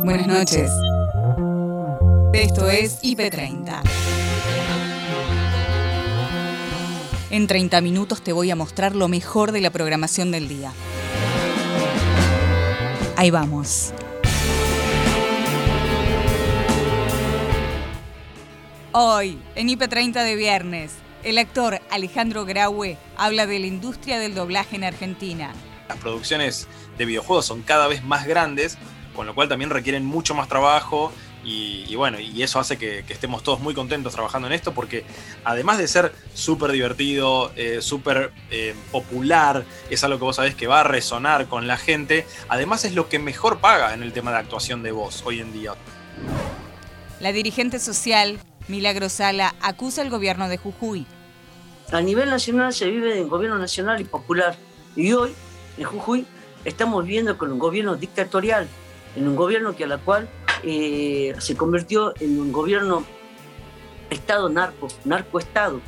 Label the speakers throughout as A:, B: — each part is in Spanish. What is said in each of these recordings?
A: Buenas noches. Esto es IP30. En 30 minutos te voy a mostrar lo mejor de la programación del día. Ahí vamos. Hoy, en IP30 de viernes, el actor Alejandro Graue habla de la industria del doblaje en Argentina.
B: Las producciones de videojuegos son cada vez más grandes, con lo cual también requieren mucho más trabajo y, bueno, y eso hace que, estemos todos muy contentos trabajando en esto porque además de ser súper divertido, eh, súper eh, popular, es algo que vos sabés que va a resonar con la gente, además es lo que mejor paga en el tema de actuación de voz hoy en día.
A: La dirigente social, Milagro Sala, acusa al gobierno de Jujuy.
C: A nivel nacional se vive en gobierno nacional y popular y hoy en Jujuy estamos viviendo con un gobierno dictatorial, en un gobierno que a la cual eh, se convirtió en un gobierno Estado narco, narcoestado.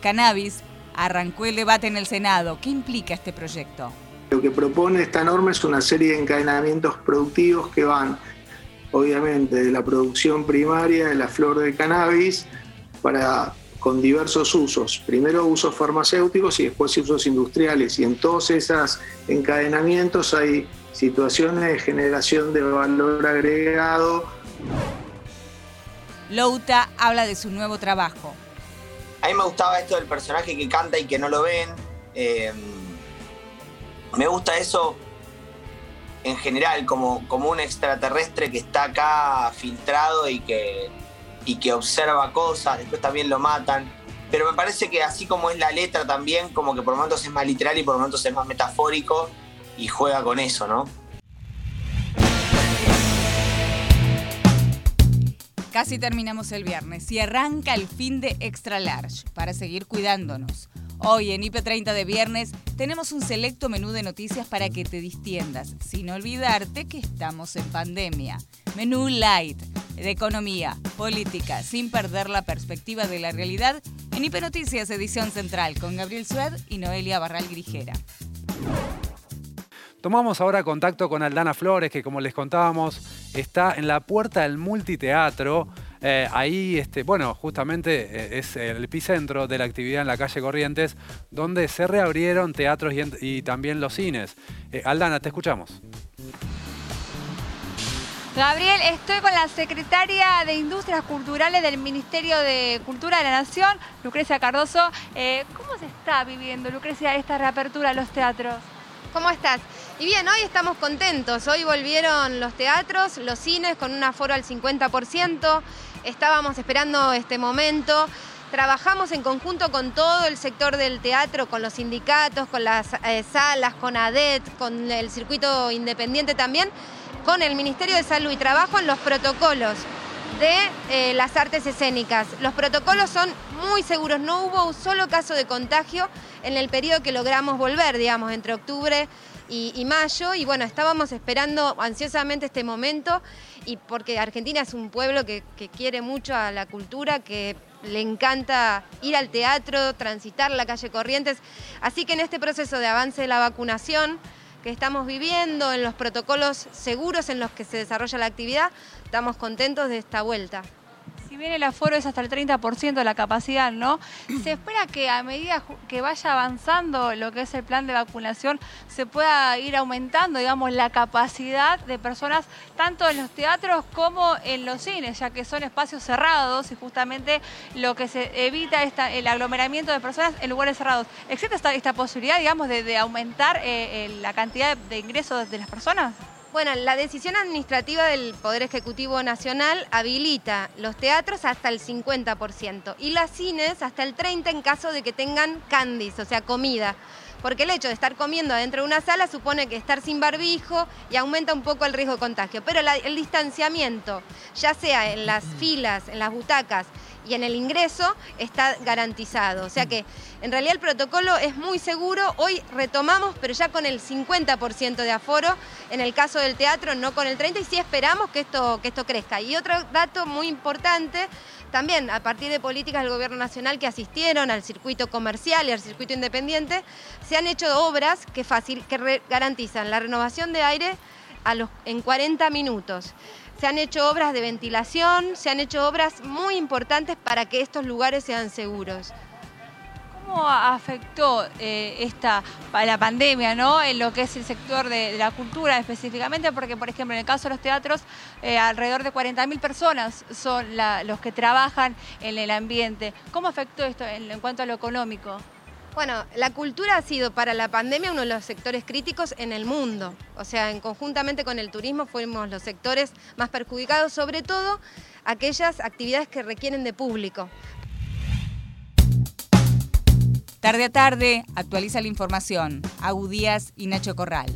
A: Cannabis arrancó el debate en el Senado. ¿Qué implica este proyecto?
D: Lo que propone esta norma es una serie de encadenamientos productivos que van, obviamente, de la producción primaria de la flor de cannabis para con diversos usos. Primero usos farmacéuticos y después usos industriales. Y en todos esos encadenamientos hay situaciones de generación de valor agregado.
A: Louta habla de su nuevo trabajo.
E: A mí me gustaba esto del personaje que canta y que no lo ven. Eh, me gusta eso en general, como, como un extraterrestre que está acá filtrado y que y que observa cosas, después también lo matan. Pero me parece que así como es la letra también, como que por momentos es más literal y por momentos es más metafórico y juega con eso, ¿no?
A: Casi terminamos el viernes y arranca el fin de Extra Large para seguir cuidándonos. Hoy en IP30 de viernes tenemos un selecto menú de noticias para que te distiendas, sin olvidarte que estamos en pandemia. Menú light, de economía, política, sin perder la perspectiva de la realidad, en IP Noticias Edición Central, con Gabriel Sued y Noelia Barral Grijera.
F: Tomamos ahora contacto con Aldana Flores, que como les contábamos, está en la puerta del multiteatro eh, ahí, este, bueno, justamente eh, es el epicentro de la actividad en la calle Corrientes, donde se reabrieron teatros y, también los cines. Eh, Aldana, te escuchamos.
G: Gabriel, estoy con la secretaria de Industrias Culturales del Ministerio de Cultura de la Nación, Lucrecia Cardoso. ¿Cómo se está viviendo, Lucrecia, esta reapertura de los teatros?
H: ¿Cómo estás? Y bien, hoy estamos contentos. Hoy volvieron los teatros, los cines con un aforo al 50%. Estábamos esperando este momento. Trabajamos en conjunto con todo el sector del teatro, con los sindicatos, con las eh, salas, con ADET, con el circuito independiente también, con el Ministerio de Salud y trabajo en los protocolos de eh, las artes escénicas. Los protocolos son muy seguros, no hubo un solo caso de contagio en el periodo que logramos volver, digamos, entre octubre y, mayo, y bueno, estábamos esperando ansiosamente este momento, y porque Argentina es un pueblo que, quiere mucho a la cultura, que le encanta ir al teatro, transitar la calle Corrientes, así que en este proceso de avance de la vacunación que estamos viviendo, en los protocolos seguros en los que se desarrolla la actividad, estamos contentos de esta vuelta
G: bien el aforo es hasta el 30% de la capacidad, ¿no? Se espera que a medida que vaya avanzando lo que es el plan de vacunación, se pueda ir aumentando, digamos, la capacidad de personas tanto en los teatros como en los cines, ya que son espacios cerrados y justamente lo que se evita es el aglomeramiento de personas en lugares cerrados. ¿Existe esta, posibilidad, digamos, de, aumentar eh, eh, la cantidad de ingresos de las personas?
H: Bueno, la decisión administrativa del Poder Ejecutivo Nacional habilita los teatros hasta el 50% y las cines hasta el 30% en caso de que tengan candies, o sea, comida. Porque el hecho de estar comiendo adentro de una sala supone que estar sin barbijo y aumenta un poco el riesgo de contagio. Pero el distanciamiento, ya sea en las filas, en las butacas y en el ingreso está garantizado. O sea que en realidad el protocolo es muy seguro. Hoy retomamos, pero ya con el 50% de aforo. En el caso del teatro, no con el 30%, y sí esperamos que esto, que esto crezca. Y otro dato muy importante, también a partir de políticas del Gobierno Nacional que asistieron al circuito comercial y al circuito independiente, se han hecho obras que, garantizan la renovación de aire en 40 minutos. Se han hecho obras de ventilación, se han hecho obras muy importantes para que estos lugares sean seguros.
G: ¿Cómo afectó eh, esta la pandemia en lo que es el sector de, la cultura específicamente? Porque, por ejemplo, en el caso de los teatros, eh, alrededor de 40.000 personas son los que trabajan en el ambiente. ¿Cómo afectó esto en, cuanto a lo económico?
H: Bueno, la cultura ha sido para la pandemia uno de los sectores críticos en el mundo. O sea, en conjuntamente con el turismo fuimos los sectores más perjudicados, sobre todo aquellas actividades que requieren de público.
A: Tarde a tarde, actualiza la información. Agudías y Nacho Corral.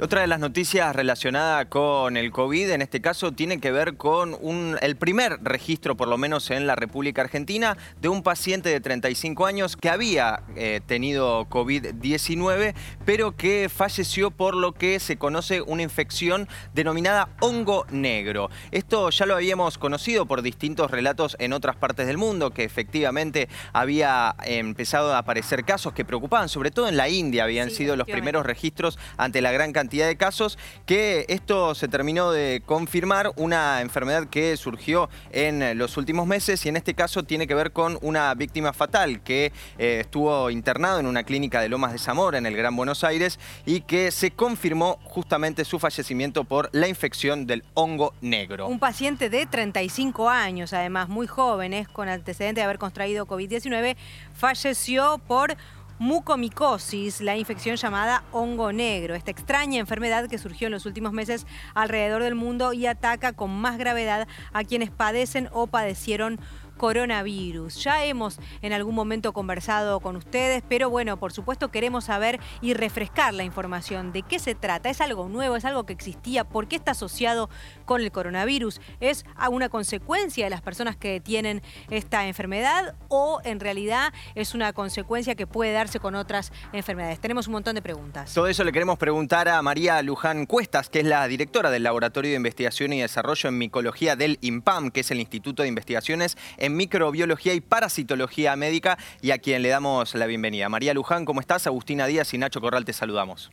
I: Otra de las noticias relacionada con el COVID, en este caso, tiene que ver con el primer registro, por lo menos en la República Argentina, de un paciente de 35 años que había eh, tenido COVID-19, pero que falleció por lo que se conoce una infección denominada hongo negro. Esto ya lo habíamos conocido por distintos relatos en otras partes del mundo, que efectivamente había empezado a aparecer casos que preocupaban, sobre todo en la India habían sido los primeros registros ante la gran cantidad de casos, que esto se terminó de confirmar, una enfermedad que surgió en los últimos meses y en este caso tiene que ver con una víctima fatal que eh, estuvo internado en una clínica de Lomas de Zamora en el Gran Buenos Aires y que se confirmó justamente su fallecimiento por la infección del hongo negro.
J: Un paciente de 35 años, además muy jóvenes, con antecedente de haber contraído COVID-19, falleció por mucomicosis, la infección llamada hongo negro, esta extraña enfermedad que surgió en los últimos meses alrededor del mundo y ataca con más gravedad a quienes padecen o padecieron coronavirus. Ya hemos en algún momento conversado con ustedes, pero bueno, por supuesto queremos saber y refrescar la información de qué se trata. ¿Es algo nuevo? ¿Es algo que existía? ¿Por qué está asociado con el coronavirus? ¿Es una consecuencia de las personas que tienen esta enfermedad o en realidad es una consecuencia que puede darse con otras enfermedades? Tenemos un montón de preguntas.
I: Todo eso le queremos preguntar a María Luján Cuestas, que es la directora del Laboratorio de Investigación y Desarrollo en Micología del IMPAM, que es el Instituto de Investigaciones en microbiología y parasitología médica y a quien le damos la bienvenida. María Luján, ¿cómo estás? Agustina Díaz y Nacho Corral te saludamos.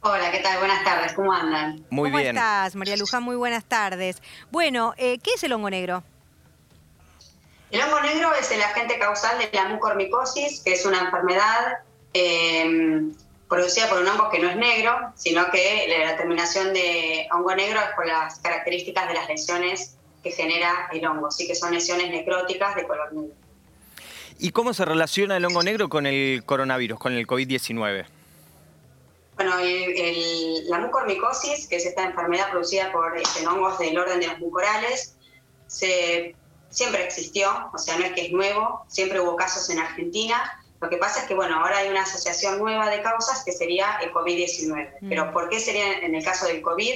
K: Hola, ¿qué tal? Buenas tardes, ¿cómo andan?
I: Muy
J: bien.
I: ¿Cómo
J: estás, María Luján? Muy buenas tardes. Bueno, eh, ¿qué es el hongo negro?
K: El hongo negro es el agente causal de la mucormicosis, que es una enfermedad eh, producida por un hongo que no es negro, sino que la terminación de hongo negro es por las características de las lesiones que genera el hongo, sí que son lesiones necróticas de color negro.
I: ¿Y cómo se relaciona el hongo negro con el coronavirus, con el COVID-19?
K: Bueno, la mucormicosis, que es esta enfermedad producida por este, hongos del orden de los mucorales, se, siempre existió, o sea, no es que es nuevo, siempre hubo casos en Argentina. Lo que pasa es que, bueno, ahora hay una asociación nueva de causas que sería el COVID-19. Mm. Pero ¿por qué sería en el caso del COVID?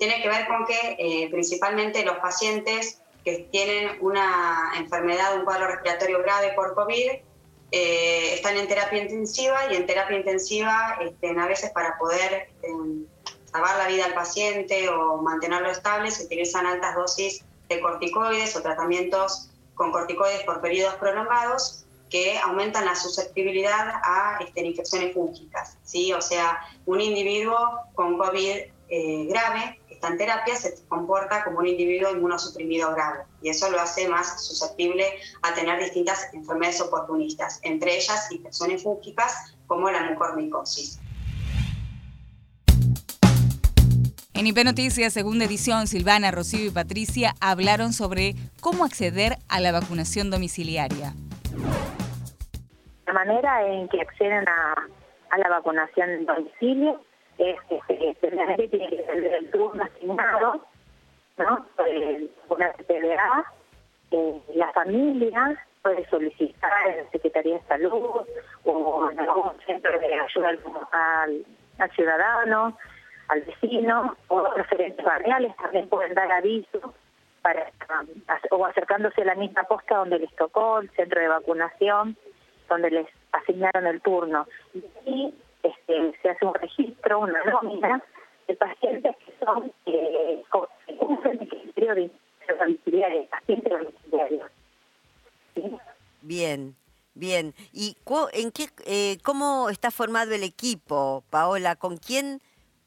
K: Tiene que ver con que eh, principalmente los pacientes que tienen una enfermedad, un cuadro respiratorio grave por COVID, eh, están en terapia intensiva y en terapia intensiva este, a veces para poder em, salvar la vida al paciente o mantenerlo estable se utilizan altas dosis de corticoides o tratamientos con corticoides por periodos prolongados que aumentan la susceptibilidad a este, infecciones fúngicas. ¿sí? O sea, un individuo con COVID eh, grave en terapia se comporta como un individuo inmunosuprimido grave y eso lo hace más susceptible a tener distintas enfermedades oportunistas, entre ellas infecciones fúngicas como la mucormicosis.
A: En IP Noticias, segunda edición, Silvana, Rocío y Patricia hablaron sobre cómo acceder a la vacunación domiciliaria.
L: La manera en que acceden a, a la vacunación en domicilio este, tiene que tener el turno asignado, ¿no? Una PDA, eh, la familia puede solicitar en la Secretaría de Salud o en algún centro de ayuda al, ciudadano, al vecino, o referentes barriales también pueden dar aviso para o acercándose a la misma posta donde les tocó, el centro de vacunación, donde les asignaron el turno. Y este, se hace un registro, una nómina de pacientes que son eh, de domiciliario, domiciliarios.
M: Bien. Bien, ¿y en qué, eh, cómo está formado el equipo, Paola? ¿Con quién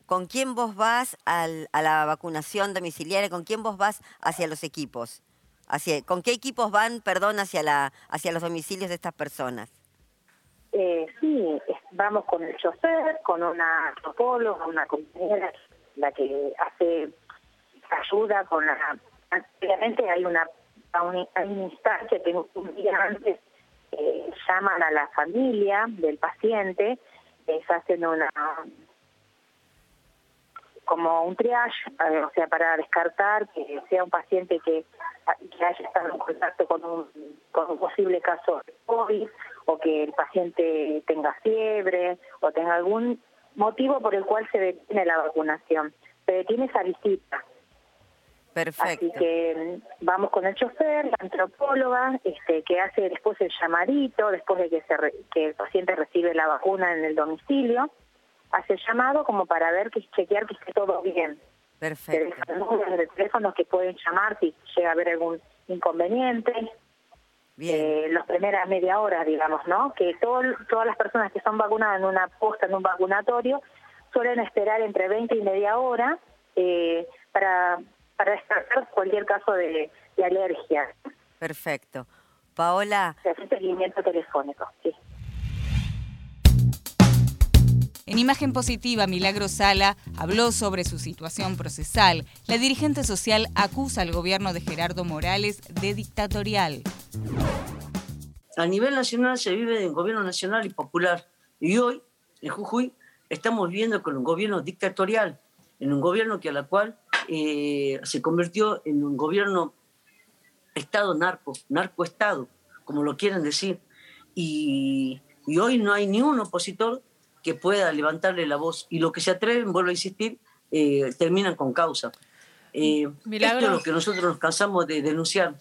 M: ¿con quién vos vas a la vacunación domiciliaria? ¿Con quién vos vas hacia los equipos? Hacia, ¿Con qué equipos van, perdón, hacia, la, hacia los domicilios de estas personas?
L: Eh, sí, vamos con el chofer, con una antropóloga, una compañera, la que hace ayuda con la... Obviamente hay una, hay una instancia que un día antes eh, llaman a la familia del paciente, les hacen una como un triage, eh, o sea, para descartar que sea un paciente que, que haya estado en contacto con un, con un posible caso de COVID o que el paciente tenga fiebre o tenga algún motivo por el cual se detiene la vacunación. Se detiene esa visita.
M: Perfecto.
L: Así que mm, vamos con el chofer, la antropóloga, este, que hace después el llamadito, después de que, se que el paciente recibe la vacuna en el domicilio, hace el llamado como para ver que chequear que esté todo bien.
M: Perfecto.
L: Números de teléfonos que pueden llamar si llega a haber algún inconveniente.
M: Bien.
L: Eh, las primeras media hora, digamos, ¿no? Que todas las personas que son vacunadas en una posta, en un vacunatorio, suelen esperar entre 20 y media hora eh, para para descartar cualquier caso de, alergia.
M: Perfecto. Paola.
L: Se hace seguimiento telefónico, sí.
A: En imagen positiva, Milagro Sala habló sobre su situación procesal. La dirigente social acusa al gobierno de Gerardo Morales de dictatorial.
C: A nivel nacional se vive en gobierno nacional y popular. Y hoy, en Jujuy, estamos viviendo con un gobierno dictatorial, en un gobierno que a la cual eh, se convirtió en un gobierno Estado narco, narcoestado, como lo quieren decir. Y, hoy no hay ni un opositor que pueda levantarle la voz. Y lo que se atreven, vuelvo a insistir, eh, terminan con causa. Eh, esto es lo que nosotros nos cansamos de denunciar.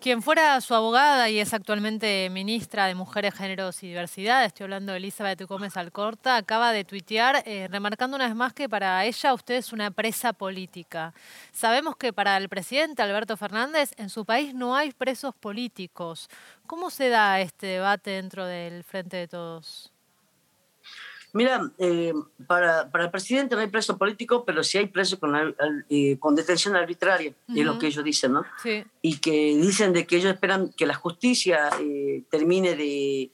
N: Quien fuera su abogada y es actualmente ministra de Mujeres, Géneros y Diversidad, estoy hablando de Elizabeth Gómez Alcorta, acaba de tuitear eh, remarcando una vez más que para ella usted es una presa política. Sabemos que para el presidente Alberto Fernández en su país no hay presos políticos. ¿Cómo se da este debate dentro del Frente de Todos?
C: Mira, eh, para, para, el presidente no hay preso político, pero sí hay preso con, eh, con detención arbitraria, es lo que ellos dicen, ¿no?
N: Sí.
C: Y que dicen de que ellos esperan que la justicia eh, termine de,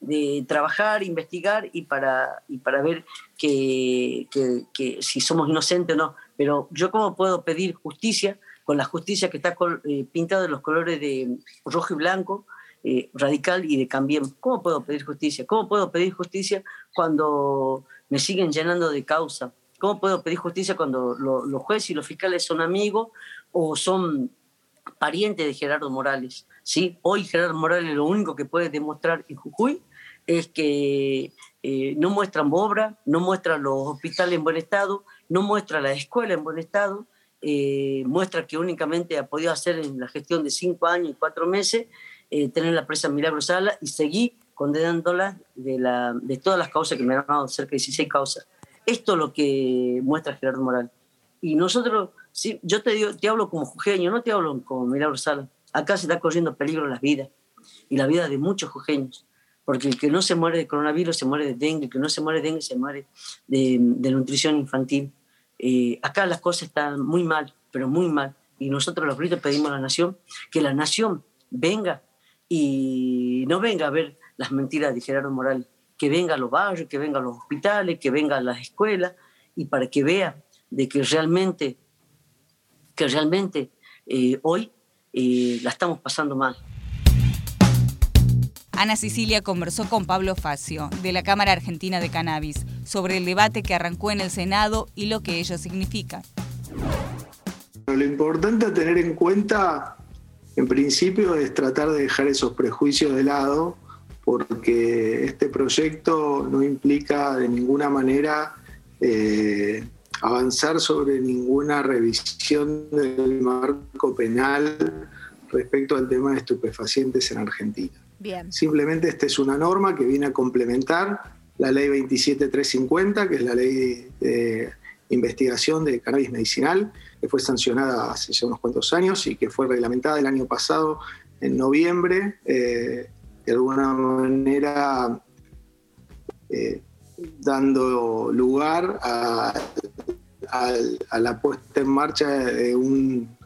C: de, trabajar, investigar y para, y para ver que, que, que, si somos inocentes o no. Pero yo cómo puedo pedir justicia con la justicia que está pintada de los colores de rojo y blanco, eh, radical y de Cambiemos. ¿Cómo puedo pedir justicia? ¿Cómo puedo pedir justicia cuando me siguen llenando de causa? ¿Cómo puedo pedir justicia cuando los jueces y los fiscales son amigos o son parientes de Gerardo Morales? ¿Sí? Hoy Gerardo Morales lo único que puede demostrar en Jujuy es que eh, no muestran obra, no muestra los hospitales en buen estado, no muestra la escuela en buen estado, eh, muestra que únicamente ha podido hacer en la gestión de cinco años y cuatro meses eh, tener la presa Milagro Sala y seguir condenándola de, la, de todas las causas que me han dado, cerca de 16 causas. Esto es lo que muestra Gerardo Morales. Y nosotros, sí, yo te, digo, te hablo como jujeño, no te hablo como Milagro Sala. Acá se está corriendo peligro las vidas y la vida de muchos jujeños. Porque el que no se muere de coronavirus se muere de dengue, el que no se muere de dengue se muere de, de nutrición infantil. Eh, acá las cosas están muy mal, pero muy mal. Y nosotros los gritos pedimos a la nación que la nación venga y no venga a ver las mentiras de Gerardo Morales, que venga a los barrios, que venga a los hospitales, que venga a las escuelas y para que vea de que realmente, que realmente eh, hoy eh, la estamos pasando mal.
A: Ana Sicilia conversó con Pablo Facio, de la Cámara Argentina de Cannabis, sobre el debate que arrancó en el Senado y lo que ello significa.
D: Lo importante a tener en cuenta en principio es tratar de dejar esos prejuicios de lado, porque este proyecto no implica de ninguna manera eh, avanzar sobre ninguna revisión del marco penal respecto al tema de estupefacientes en Argentina.
J: Bien.
D: Simplemente esta es una norma que viene a complementar la ley 27350, que es la ley de investigación de cannabis medicinal, que fue sancionada hace ya unos cuantos años y que fue reglamentada el año pasado en noviembre, eh, de alguna manera eh, dando lugar a, a la puesta en marcha de un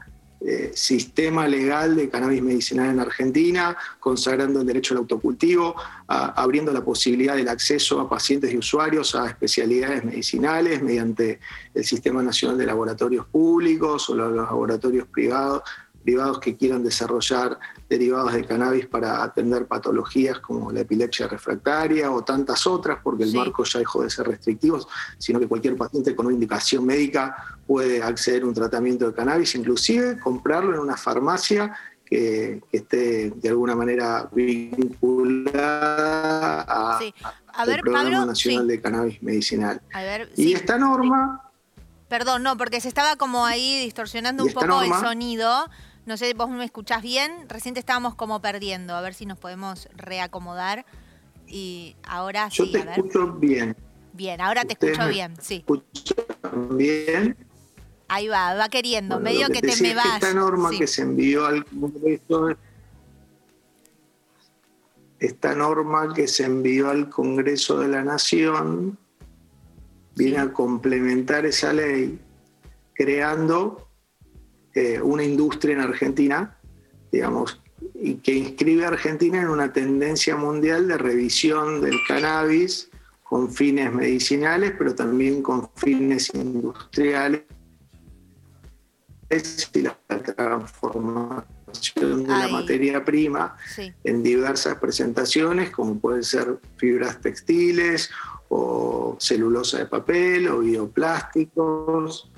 D: eh, sistema legal de cannabis medicinal en Argentina, consagrando el derecho al autocultivo, abriendo la posibilidad del acceso a pacientes y usuarios a especialidades medicinales mediante el Sistema Nacional de Laboratorios Públicos o los laboratorios privados, privados que quieran desarrollar derivados de cannabis para atender patologías como la epilepsia refractaria o tantas otras, porque el marco ya dejó de ser restrictivo, sino que cualquier paciente con una indicación médica puede acceder a un tratamiento de cannabis, inclusive comprarlo en una farmacia que, esté de alguna manera vinculada a, al Programa Nacional de Cannabis Medicinal. y esta norma...
J: Perdón, no, porque se estaba como ahí distorsionando un poco el sonido. No sé, vos me escuchás bien. Recién estábamos como perdiendo. A ver si nos podemos reacomodar. Y ahora
D: Yo
J: sí,
D: te escucho bien.
J: Bien, ahora te escucho bien, sí.
D: bien?
J: Ahí va, va queriendo. Medio que, te me vas.
D: esta norma que se envió al Congreso. Esta norma que se envió al Congreso de la Nación viene a complementar esa ley creando eh, una industria en Argentina, digamos, y que inscribe a Argentina en una tendencia mundial de revisión del cannabis con fines medicinales, pero también con fines industriales y la transformación de la materia prima en diversas presentaciones, como pueden ser fibras textiles o celulosa de papel o bioplásticos.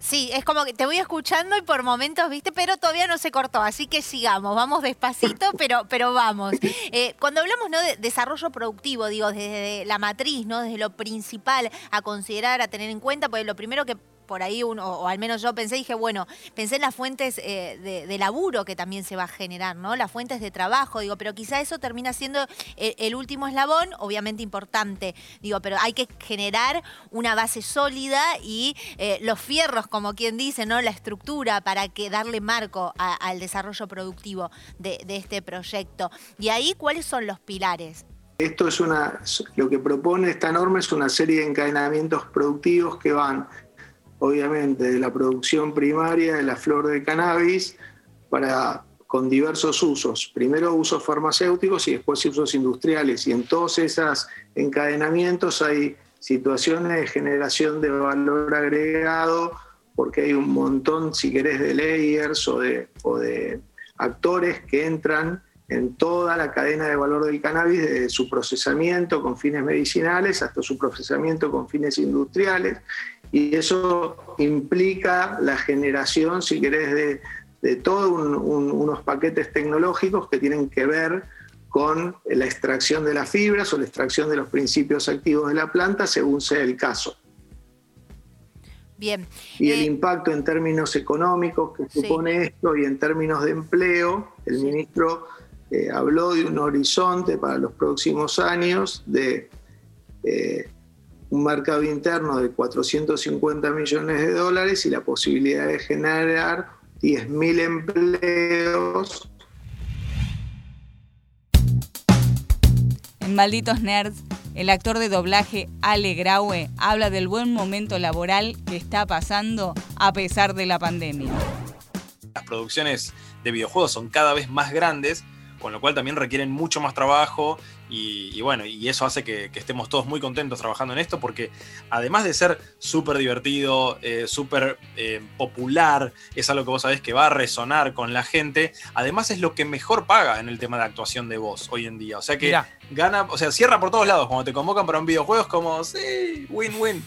J: Sí, es como que te voy escuchando y por momentos, viste, pero todavía no se cortó, así que sigamos, vamos despacito, pero, pero vamos. Eh, cuando hablamos ¿no? de desarrollo productivo, digo, desde la matriz, ¿no? Desde lo principal a considerar, a tener en cuenta, pues lo primero que por ahí, uno, o al menos yo pensé, dije, bueno, pensé en las fuentes eh, de, laburo que también se va a generar, ¿no? Las fuentes de trabajo, digo, pero quizá eso termina siendo el, último eslabón, obviamente importante, digo, pero hay que generar una base sólida y eh, los fierros, como quien dice, ¿no? La estructura para que darle marco al desarrollo productivo de, de este proyecto. Y ahí, ¿cuáles son los pilares?
D: Esto es una, lo que propone esta norma es una serie de encadenamientos productivos que van obviamente, de la producción primaria de la flor de cannabis para, con diversos usos. Primero usos farmacéuticos y después usos industriales. Y en todos esos encadenamientos hay situaciones de generación de valor agregado, porque hay un montón, si querés, de layers o de, o de actores que entran en toda la cadena de valor del cannabis, desde su procesamiento con fines medicinales hasta su procesamiento con fines industriales, y eso implica la generación, si querés, de, todos unos paquetes tecnológicos que tienen que ver con la extracción de las fibras o la extracción de los principios activos de la planta, según sea el caso.
J: Bien.
D: Y el eh, impacto en términos económicos que supone esto y en términos de empleo, el ministro eh, habló de un horizonte para los próximos años de eh, un mercado interno de 450 millones de dólares y la posibilidad de generar 10.000 empleos.
A: En Malditos Nerds, el actor de doblaje Ale Graue habla del buen momento laboral que está pasando a pesar de la pandemia.
B: Las producciones de videojuegos son cada vez más grandes con lo cual también requieren mucho más trabajo y, bueno, y eso hace que, estemos todos muy contentos trabajando en esto porque además de ser súper divertido, eh, súper eh, popular, es algo que vos sabés que va a resonar con la gente, además es lo que mejor paga en el tema de actuación de voz hoy en día. O sea que gana, o sea, cierra por todos lados. Cuando te convocan para un videojuego es como, sí, win-win.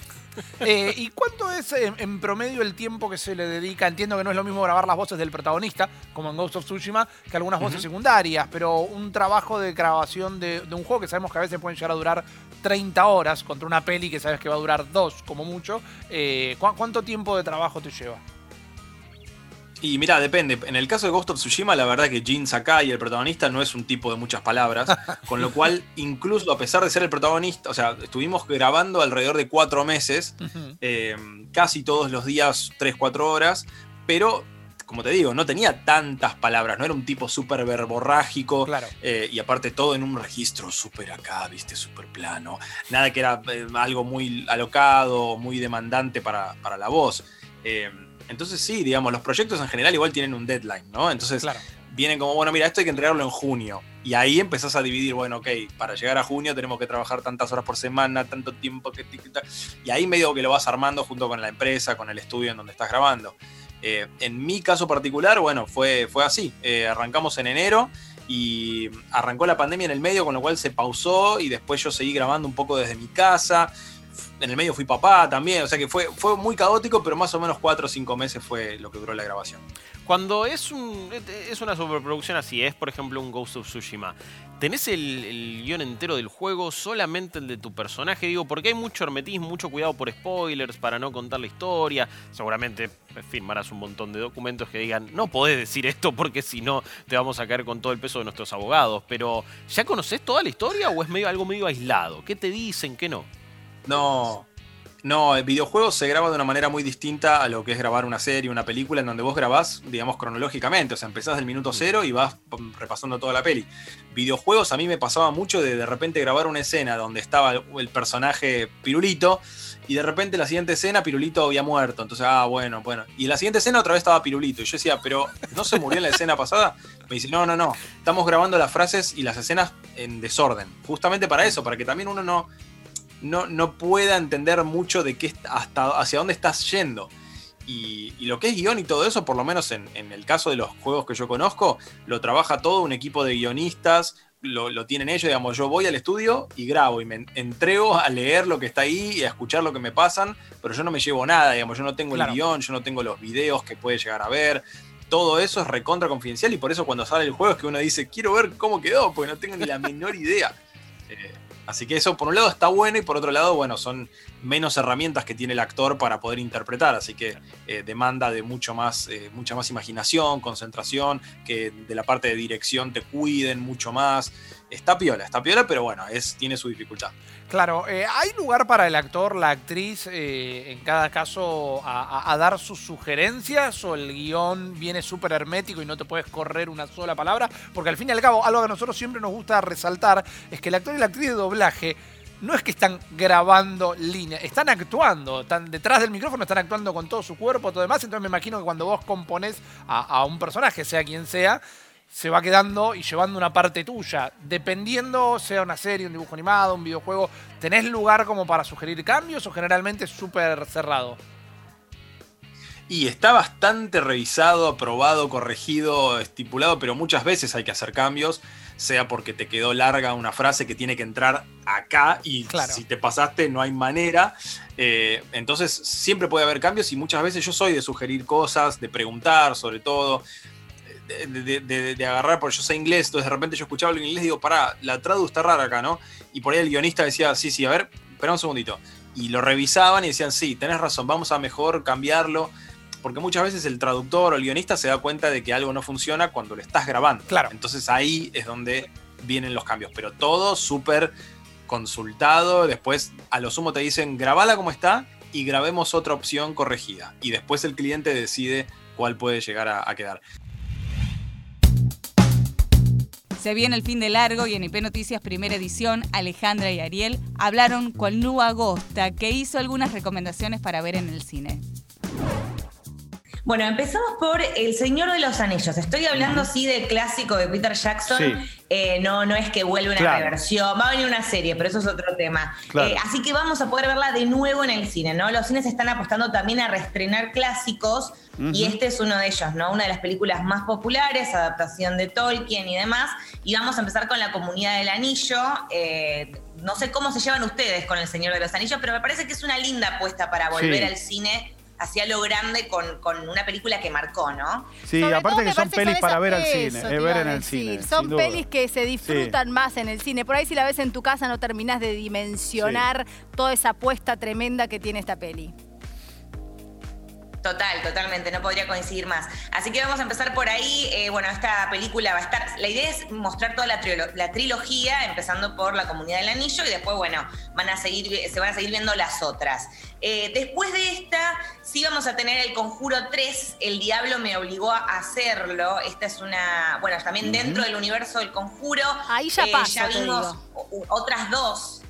O: Eh, ¿Y cuánto es en, promedio el tiempo que se le dedica? Entiendo que no es lo mismo grabar las voces del protagonista, como en Ghost of Tsushima, que algunas voces secundarias, pero un trabajo de grabación de, un juego que sabemos que a veces pueden llegar a durar 30 horas contra una peli que sabes que va a durar dos como mucho. Eh, ¿Cuánto tiempo de trabajo te lleva?
B: Y mira, depende. En el caso de Ghost of Tsushima, la verdad que Jin Sakai, el protagonista, no es un tipo de muchas palabras. con lo cual, incluso a pesar de ser el protagonista, o sea, estuvimos grabando alrededor de cuatro meses, eh, casi todos los días, tres, cuatro horas. Pero como te digo, no tenía tantas palabras, no era un tipo súper verborrágico.
O: Claro.
B: eh, y aparte todo en un registro súper acá, viste, súper plano. Nada que era eh, algo muy alocado, muy demandante para, para la voz. Eh, entonces sí, digamos, los proyectos en general igual tienen un deadline, ¿no? Entonces
O: Claro.
B: vienen como, bueno, mira, esto hay que entregarlo en junio. Y ahí empezás a dividir, bueno, ok, para llegar a junio tenemos que trabajar tantas horas por semana, tanto tiempo que... Y ahí medio que lo vas armando junto con la empresa, con el estudio en donde estás grabando. Eh, en mi caso particular, bueno, fue, fue así. Eh, arrancamos en enero y arrancó la pandemia en el medio, con lo cual se pausó y después yo seguí grabando un poco desde mi casa. En el medio fui papá también, o sea que fue, fue muy caótico, pero más o menos cuatro o cinco meses fue lo que duró la grabación.
P: Cuando es, un, es una superproducción así, es por ejemplo un Ghost of Tsushima, ¿tenés el, guion entero del juego, solamente el de tu personaje? Digo, porque hay mucho hermetismo, mucho cuidado por spoilers, para no contar la historia. Seguramente firmarás un montón de documentos que digan, no podés decir esto porque si no te vamos a caer con todo el peso de nuestros abogados. Pero, ¿ya conoces toda la historia o es medio, algo medio aislado? ¿Qué te dicen, qué no?
B: No, no, el videojuego se graba de una manera muy distinta a lo que es grabar una serie, una película, en donde vos grabás, digamos, cronológicamente. O sea, empezás del minuto cero y vas repasando toda la peli. Videojuegos a mí me pasaba mucho de de repente grabar una escena donde estaba el, personaje Pirulito y de repente la siguiente escena Pirulito había muerto. Entonces, ah, bueno, bueno. Y la siguiente escena otra vez estaba Pirulito. Y yo decía, pero ¿no se murió en la escena pasada? Me dice, no, no, no. Estamos grabando las frases y las escenas en desorden. Justamente para eso, para que también uno no, no, no pueda entender mucho de qué hasta hacia dónde estás yendo. Y, y lo que es guion y todo eso, por lo menos en, en el caso de los juegos que yo conozco, lo trabaja todo un equipo de guionistas, lo, lo tienen ellos, digamos, yo voy al estudio y grabo y me en- entrego a leer lo que está ahí y a escuchar lo que me pasan, pero yo no me llevo nada, digamos, yo no tengo
O: Claro.
B: el guion, yo no tengo los videos que puede llegar a ver. Todo eso es recontra confidencial y por eso cuando sale el juego es que uno dice, quiero ver cómo quedó, porque no tengo ni la menor idea. Eh, Así que eso por un lado está bueno y por otro lado, bueno, son menos herramientas que tiene el actor para poder interpretar, así que eh, demanda de mucho más, eh, mucha más imaginación, concentración, que de la parte de dirección te cuiden mucho más. Está piola, está piola, pero bueno, es, tiene su dificultad.
O: Claro, eh, ¿hay lugar para el actor, la actriz, eh, en cada caso a, dar sus sugerencias o el guion viene súper hermético y no te puedes correr una sola palabra? Porque al fin y al cabo, algo que a nosotros siempre nos gusta resaltar es que el actor y la actriz de doblaje no es que están grabando línea, están actuando, están detrás del micrófono, están actuando con todo su cuerpo, todo demás. Entonces me imagino que cuando vos componés a un personaje, sea quien sea, se va quedando y llevando una parte tuya. Dependiendo, sea una serie, un dibujo animado, un videojuego, ¿tenés lugar como para sugerir cambios o generalmente es súper cerrado?
B: Y está bastante revisado, aprobado, corregido, estipulado, pero muchas veces hay que hacer cambios, sea porque te quedó larga una frase que tiene que entrar acá y
O: Claro.
B: si te pasaste no hay manera. Eh, entonces siempre puede haber cambios y muchas veces yo soy de sugerir cosas, de preguntar sobre todo. De, de- de- de agarrar, porque yo sé inglés, entonces de repente yo escuchaba algo en inglés y digo, pará, la tradu está rara acá, ¿no? Y por ahí el guionista decía, sí, sí, a ver, espera un segundito. Y lo revisaban y decían, sí, tenés razón, vamos a mejor cambiarlo porque muchas veces el traductor o el guionista se da cuenta de que algo no funciona cuando lo estás grabando.
O: Claro.
B: Entonces ahí es donde vienen los cambios, pero todo súper consultado. Después, a lo sumo te dicen, grabala como está y grabemos otra opción corregida. Y después el cliente decide cuál puede llegar a, a quedar.
A: Se viene el fin de largo y en IP Noticias Primera Edición, Alejandra y Ariel hablaron con Lu Agosta, que hizo algunas recomendaciones para ver en el cine.
Q: Bueno, empezamos por El Señor de los Anillos. Estoy hablando así de clásico de Peter Jackson.
R: Sí.
Q: Eh, no, no es que vuelve una
R: Claro.
Q: reversión. Va a venir una serie, pero eso es otro tema.
R: Claro.
Q: Eh, así que vamos a poder verla de nuevo en el cine, ¿no? Los cines están apostando también a reestrenar clásicos. Y este es uno de ellos, ¿no? Una de las películas más populares, adaptación de Tolkien y demás. Y vamos a empezar con La Comunidad del Anillo. Eh, no sé cómo se llevan ustedes con El Señor de los Anillos, pero me parece que es una linda apuesta para volver
R: Sí.
Q: al cine hacia lo grande con, con una película que marcó, ¿no?
R: Sí,
S: Sobre
R: aparte que son pelis para ver al cine,
S: iba
R: ver en el
S: decir.
R: cine.
S: Son pelis que se disfrutan más en el cine. Por ahí si la ves en tu casa no terminás de dimensionar toda esa apuesta tremenda que tiene esta peli.
Q: Total, totalmente, no podría coincidir más. Así que vamos a empezar por ahí. Eh, bueno, esta película va a estar. La idea es mostrar toda la, la, trilogía, empezando por la comunidad del anillo, y después, bueno, van a seguir, se van a seguir viendo las otras. Eh, después de esta, sí vamos a tener el Conjuro 3, El Diablo me obligó a hacerlo. Esta es una. Bueno, también dentro del universo del Conjuro.
S: Ahí ya
Q: eh, Ya vimos otras dos.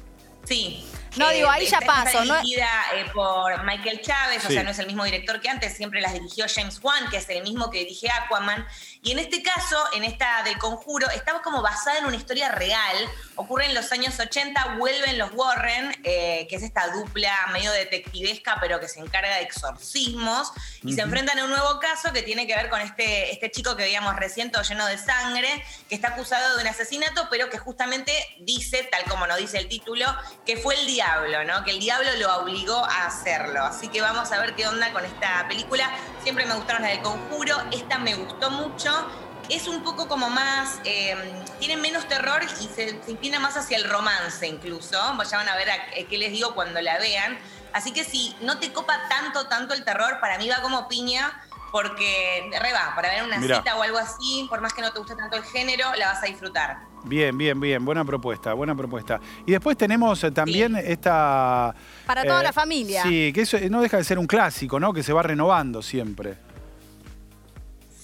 Q: Sí.
S: No, digo, ahí ya paso.
Q: Está dirigida eh, por Michael Chávez, o sea, no es el mismo director que antes, siempre las dirigió James Wan, que es el mismo que dirige Aquaman. Y en este caso, en esta del conjuro, estaba como basada en una historia real. Ocurre en los años 80, vuelven los Warren, eh, que es esta dupla medio detectivesca, pero que se encarga de exorcismos, y se enfrentan a un nuevo caso que tiene que ver con este, este chico que veíamos recién, todo lleno de sangre, que está acusado de un asesinato, pero que justamente dice, tal como nos dice el título, que fue el diablo, ¿no? Que el diablo lo obligó a hacerlo. Así que vamos a ver qué onda con esta película. Siempre me gustaron las del conjuro, esta me gustó mucho es un poco como más, eh, tiene menos terror y se, inclina más hacia el romance incluso. Vayan a ver a, qué les digo cuando la vean. Así que si no te copa tanto, tanto el terror, para mí va como piña, porque re va, para ver una cita o algo así, por más que no te guste tanto el género, la vas a disfrutar.
R: Bien, bien, bien, buena propuesta, buena propuesta. Y después tenemos eh, también esta...
S: Para toda eh, la familia.
R: Sí, que eso no deja de ser un clásico, ¿no? Que se va renovando siempre.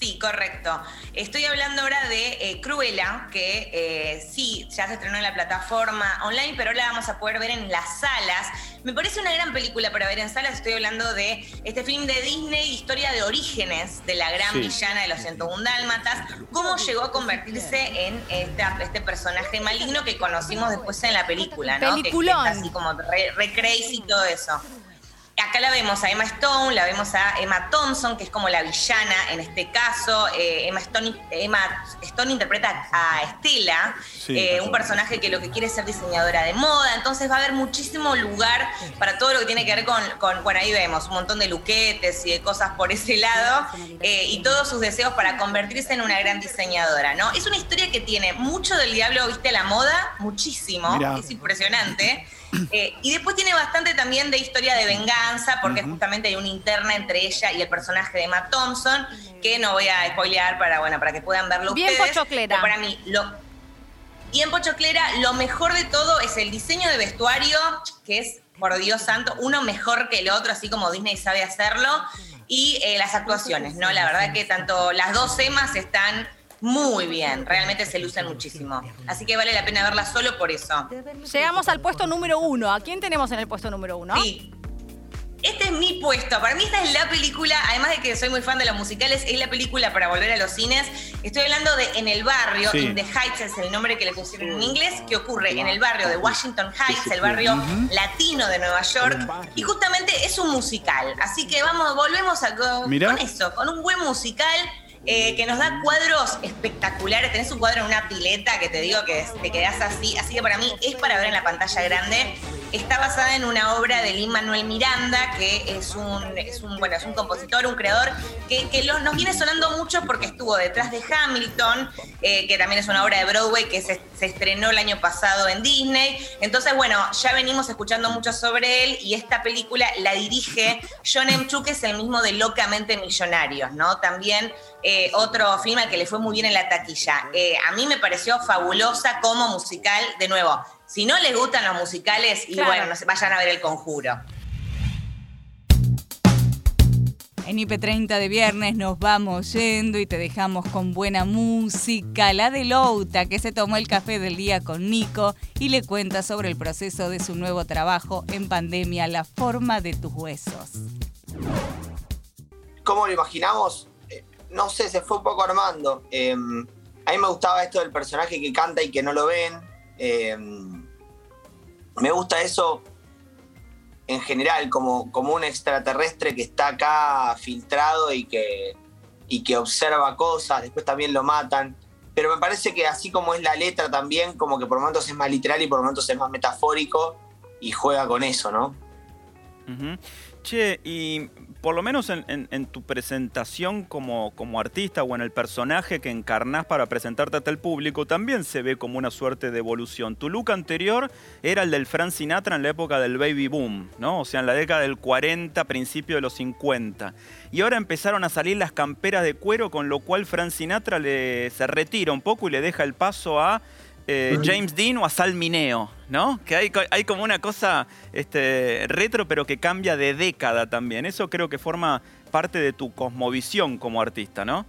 Q: Sí, correcto. Estoy hablando ahora de eh, Cruella, que eh, sí, ya se estrenó en la plataforma online, pero la vamos a poder ver en las salas. Me parece una gran película para ver en salas. Estoy hablando de este film de Disney, historia de orígenes de la gran villana de los 101 Dálmatas, cómo llegó a convertirse en este personaje maligno que conocimos después en la película, ¿no?
S: Peliculón.
Q: así como re, re crazy y todo eso. Acá la vemos a Emma Stone, la vemos a Emma Thompson, que es como la villana en este caso. Eh, Emma, Stone, Emma Stone interpreta a Estela, eh, un personaje que lo que quiere es ser diseñadora de moda. Entonces va a haber muchísimo lugar para todo lo que tiene que ver con, con bueno, ahí vemos un montón de luquetes y de cosas por ese lado, eh, y todos sus deseos para convertirse en una gran diseñadora, ¿no? Es una historia que tiene mucho del diablo, viste, a la moda, muchísimo, es impresionante. Eh, y después tiene bastante también de historia de venganza, porque justamente hay una interna entre ella y el personaje de Matt Thompson, que no voy a spoilear para, bueno, para que puedan verlo
S: Bien
Q: ustedes.
S: pochoclera.
Q: para mí, lo, y en Pochoclera, lo mejor de todo es el diseño de vestuario, que es, por Dios santo, uno mejor que el otro, así como Disney sabe hacerlo, y eh, las actuaciones, ¿no? La verdad que tanto las dos emas están muy bien, realmente se lucen muchísimo. Así que vale la pena verla solo por eso.
S: Llegamos al puesto número uno. ¿A quién tenemos en el puesto número uno?
Q: Sí. Este es mi puesto. Para mí esta es la película, además de que soy muy fan de los musicales, es la película para volver a los cines. Estoy hablando de En el barrio, In the Heights es el nombre que le pusieron en inglés, que ocurre en el barrio de Washington Heights, el barrio latino de Nueva York. Y justamente es un musical. Así que vamos, volvemos a, con eso, con un buen musical eh, que nos da cuadros espectaculares. Tenés un cuadro en una pileta que te digo que te quedás así. Así que para mí es para ver en la pantalla grande. Está basada en una obra de Lin Manuel Miranda, que es un, es un, bueno, es un compositor, un creador, que, nos viene sonando mucho porque estuvo detrás de Hamilton, eh, que también es una obra de Broadway que se, estrenó el año pasado en Disney. Entonces, bueno, ya venimos escuchando mucho sobre él y esta película la dirige John M. Chu, que es el mismo de Locamente Millonarios, ¿no? También eh, otro film que le fue muy bien en la taquilla. Eh, a mí me pareció fabulosa como musical, de nuevo. Si no les gustan los musicales, y bueno, no se vayan a ver El Conjuro.
A: En IP30 de viernes nos vamos yendo y te dejamos con buena música. La de Louta, que se tomó el café del día con Nico y le cuenta sobre el proceso de su nuevo trabajo en pandemia, La forma de tus huesos.
E: ¿Cómo lo imaginamos? no sé, se fue un poco armando. Em, a mí me gustaba esto del personaje que canta y que no lo ven. Em, me gusta eso en general, como, como un extraterrestre que está acá filtrado y que, y que observa cosas, después también lo matan. Pero me parece que así como es la letra también, como que por momentos es más literal y por momentos es más metafórico y juega con eso, ¿no?
I: Che, y
T: por lo menos en, tu presentación como, como artista o en el personaje que encarnás para presentarte ante el público, también se ve como una suerte de evolución. Tu look anterior era el del Frank Sinatra en la época del baby boom, ¿no? O sea, en la década del 40, principio de los 50. Y ahora empezaron a salir las camperas de cuero, con lo cual Frank Sinatra se retira un poco y le deja el paso a eh, James Dean o a Sal Mineo, ¿no? Que hay, co- hay como una cosa este, retro, pero que cambia de década también. Eso creo que forma parte de tu cosmovisión como artista, ¿no?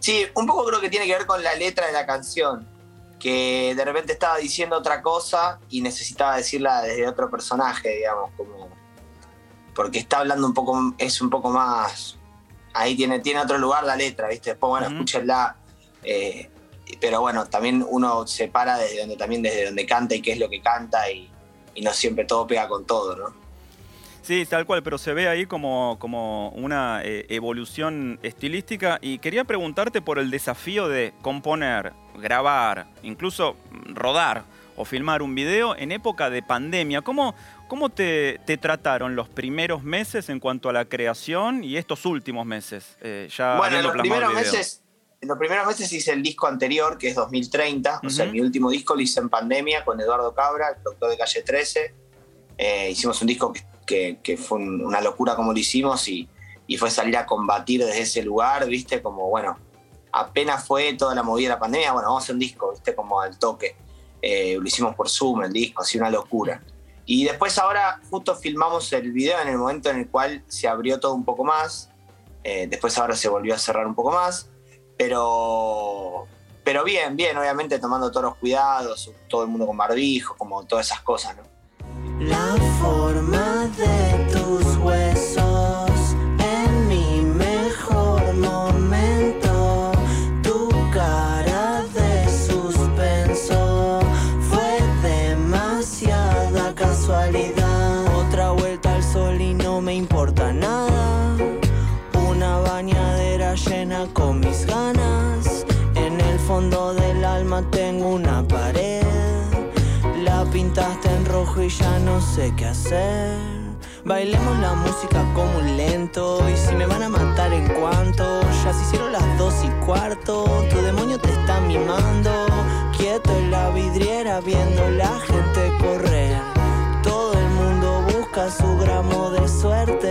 E: Sí, un poco creo que tiene que ver con la letra de la canción, que de repente estaba diciendo otra cosa y necesitaba decirla desde otro personaje, digamos, como porque está hablando un poco, es un poco más, ahí tiene, tiene otro lugar la letra, ¿viste? Después, bueno, escúchenla, eh, pero bueno, también uno se para desde donde, también desde donde canta y qué es lo que canta y, y no siempre todo pega con todo, ¿no?
T: Sí, tal cual, pero se ve ahí como, como una eh, evolución estilística y quería preguntarte por el desafío de componer, grabar, incluso rodar o filmar un video en época de pandemia. ¿Cómo, cómo te, te trataron los primeros meses en cuanto a la creación y estos últimos meses? eh, ya
E: Bueno, en los primeros meses, en los primeros meses hice el disco anterior, que es 2030. O sea, mi último disco lo hice en pandemia con Eduardo Cabra, el doctor de calle 13. Eh, hicimos un disco que, que- que fue un- una locura como lo hicimos y, y fue salir a combatir desde ese lugar, ¿viste? Como, bueno, apenas fue toda la movida de la pandemia, bueno, vamos a hacer un disco, ¿viste? Como al toque. Eh, lo hicimos por Zoom, el disco, así una locura. Y después ahora justo filmamos el video en el momento en el cual se abrió todo un poco más. Eh, después ahora se volvió a cerrar un poco más. Pero, pero bien, bien, obviamente tomando todos los cuidados, todo el mundo con barbijo, como todas esas cosas, ¿no?
U: La forma de ganas. En el fondo del alma tengo una pared. La pintaste en rojo y ya no sé qué hacer. Bailemos la música como un lento. Y si me van a matar en cuanto, ya se hicieron las dos y cuarto. Tu demonio te está mimando. Quieto en la vidriera viendo la gente correr. Todo el mundo busca su gramo de suerte.